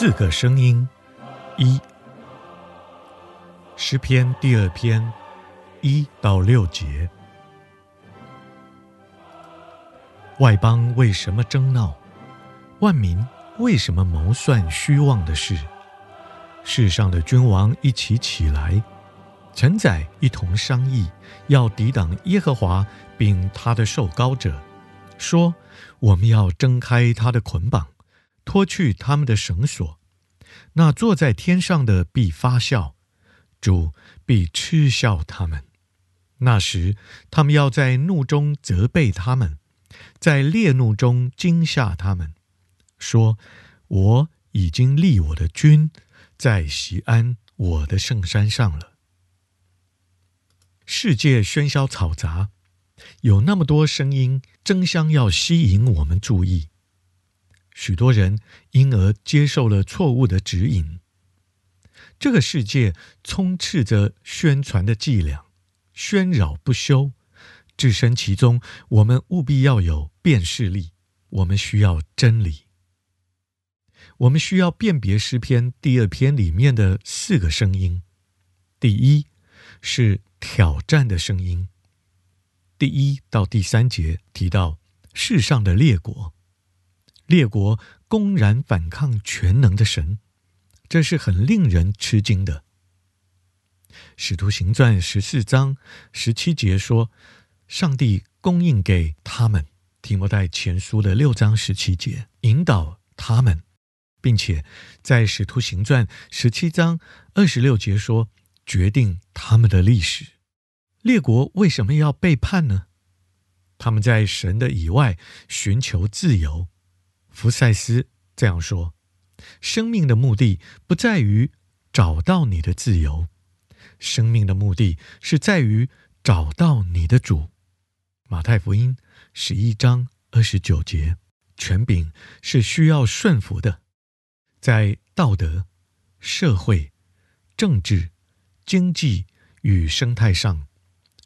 四个声音，一，诗篇第二篇，一到六节。外邦为什么争闹？万民为什么谋算虚妄的事？世上的君王一起起来，臣宰一同商议，要抵挡耶和华，并他的受膏者，说：我们要挣开他的捆绑。脱去他们的绳索，那坐在天上的必发笑，主必嗤笑他们。那时，他们要在怒中责备他们，在烈怒中惊吓他们，说：“我已经立我的君在西安我的圣山上了。”世界喧嚣嘈杂，有那么多声音争相要吸引我们注意。许多人因而接受了错误的指引。这个世界充斥着宣传的伎俩，喧扰不休。置身其中，我们务必要有辨识力。我们需要真理。我们需要辨别诗篇第二篇里面的四个声音。第一是挑战的声音。第一到第三节提到世上的列国。列国公然反抗全能的神，这是很令人吃惊的。使徒行传十四章十七节说，上帝供应给他们，提摩太前书的六章十七节引导他们，并且在使徒行传十七章二十六节说，决定他们的历史。列国为什么要背叛呢？他们在神的以外寻求自由。福赛斯这样说：“生命的目的不在于找到你的自由，生命的目的是在于找到你的主。”马太福音十一章二十九节：“权柄是需要顺服的，在道德、社会、政治、经济与生态上，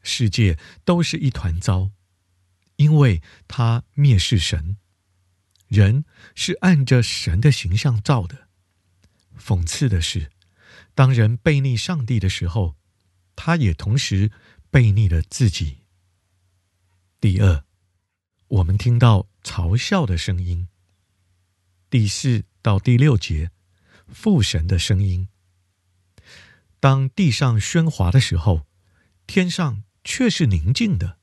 世界都是一团糟，因为它蔑视神。”人是按着神的形象造的。讽刺的是，当人背逆上帝的时候，他也同时背逆了自己。第二，我们听到嘲笑的声音。第四到第六节，父神的声音。当地上喧哗的时候，天上却是宁静的。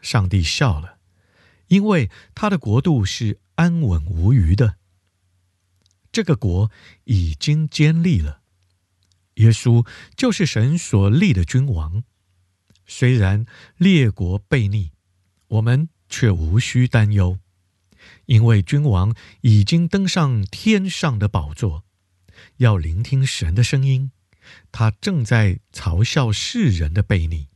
上帝笑了。因为他的国度是安稳无虞的，这个国已经坚立了。耶稣就是神所立的君王。虽然列国悖逆，我们却无需担忧，因为君王已经登上天上的宝座，要聆听神的声音。他正在嘲笑世人的悖逆。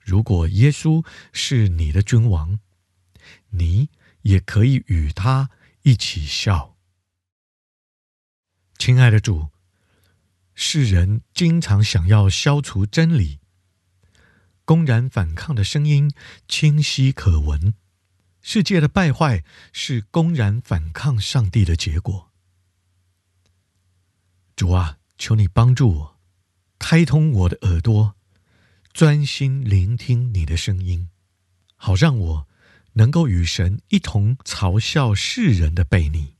如果耶稣是你的君王，你也可以与他一起笑，亲爱的主。世人经常想要消除真理，公然反抗的声音清晰可闻。世界的败坏是公然反抗上帝的结果。主啊，求你帮助我，开通我的耳朵，专心聆听你的声音，好让我。能够与神一同嘲笑世人的悖逆，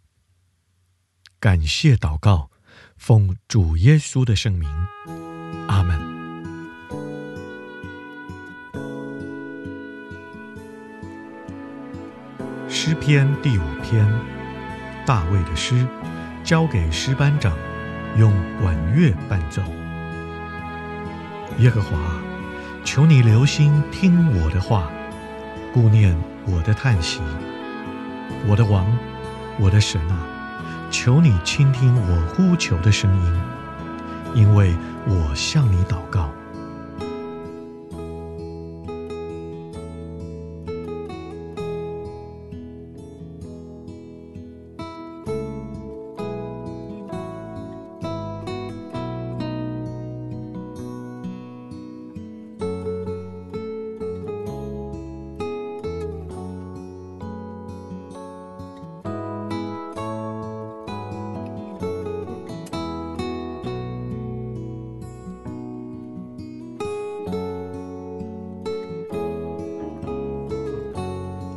感谢祷告，奉主耶稣的圣名，阿门。诗篇第五篇，大卫的诗，交给诗班长，用管乐伴奏。耶和华，求你留心听我的话，顾念。我的叹息，我的王，我的神啊，求你倾听我呼求的声音，因为我向你祷告。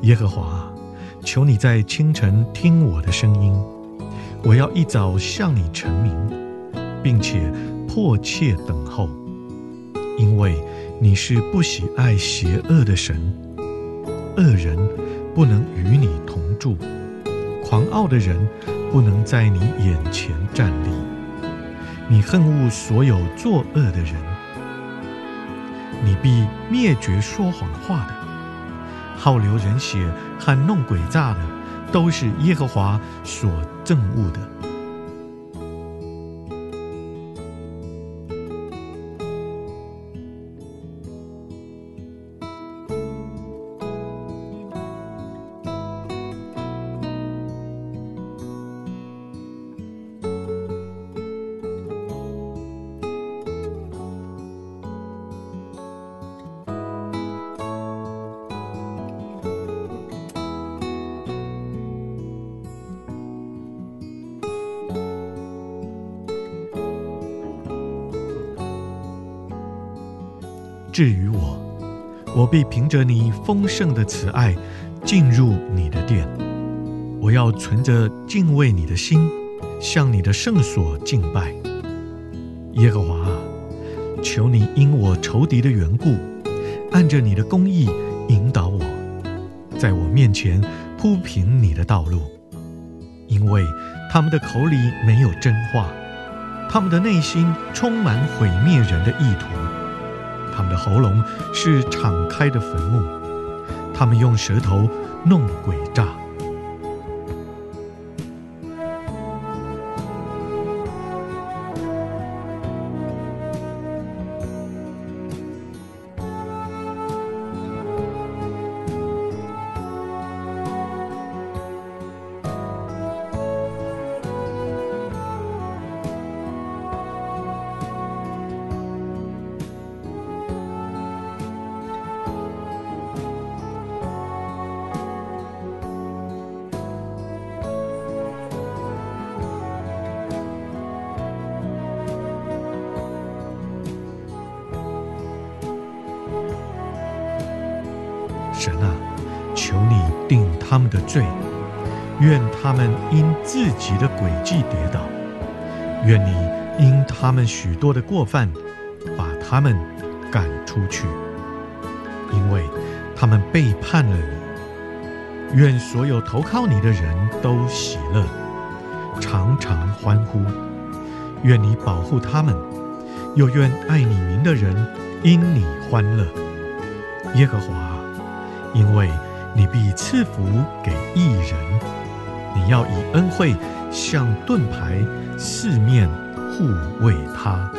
耶和华，求你在清晨听我的声音，我要一早向你陈明，并且迫切等候，因为你是不喜爱邪恶的神，恶人不能与你同住，狂傲的人不能在你眼前站立。你恨恶所有作恶的人，你必灭绝说谎话的。好流人血喊弄诡诈的，都是耶和华所憎恶的。至于我，我必凭着你丰盛的慈爱进入你的殿。我要存着敬畏你的心，向你的圣所敬拜。耶和华啊，求你因我仇敌的缘故，按着你的公义引导我，在我面前铺平你的道路。因为他们的口里没有真话，他们的内心充满毁灭人的意图。他们的喉咙是敞开的坟墓，他们用舌头弄鬼诈。他们的罪，愿他们因自己的诡计跌倒，愿你因他们许多的过犯，把他们赶出去，因为他们背叛了你。愿所有投靠你的人都喜乐，常常欢呼。愿你保护他们，又愿爱你名的人因你欢乐。耶和华。因为你必赐福给一人，你要以恩惠向盾牌四面护卫他。